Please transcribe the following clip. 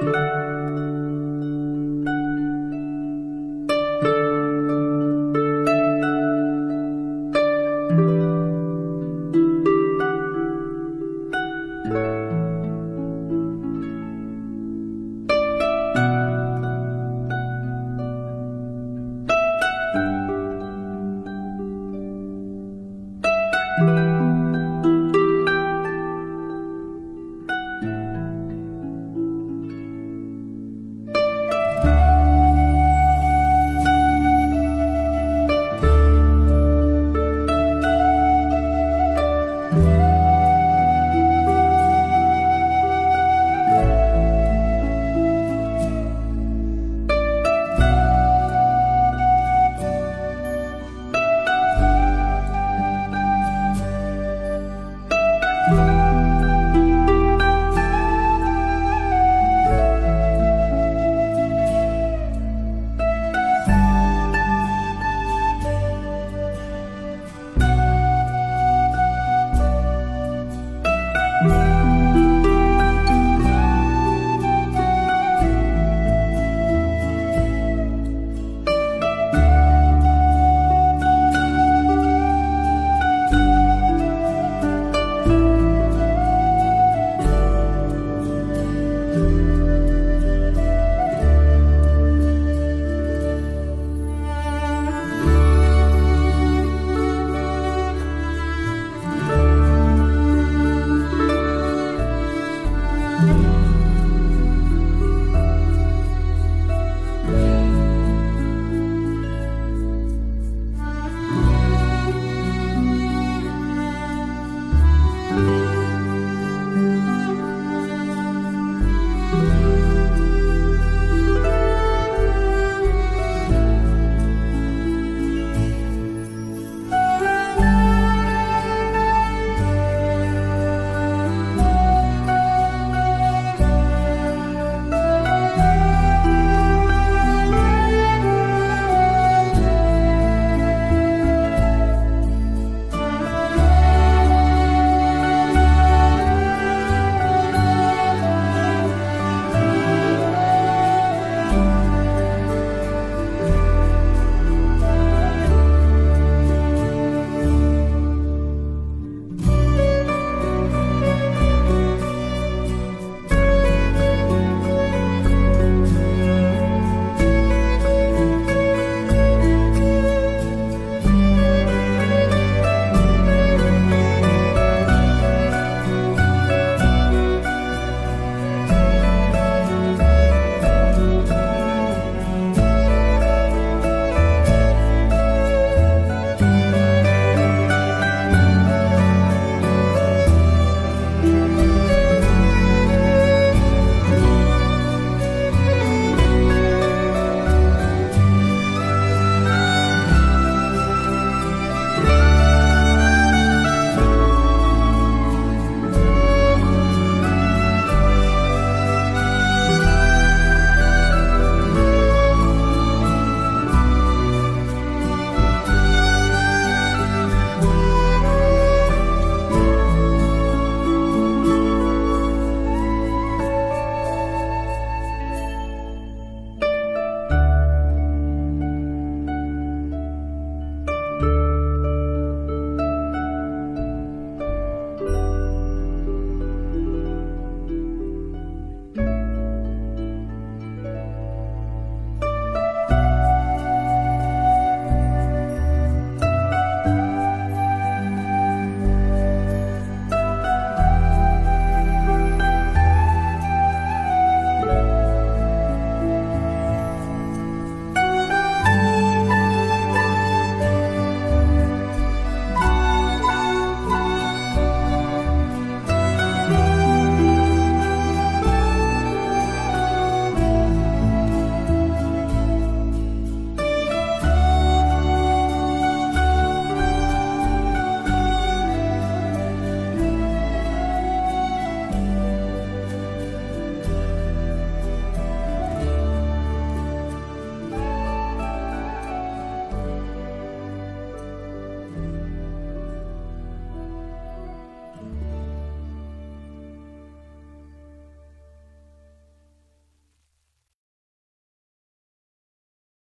Música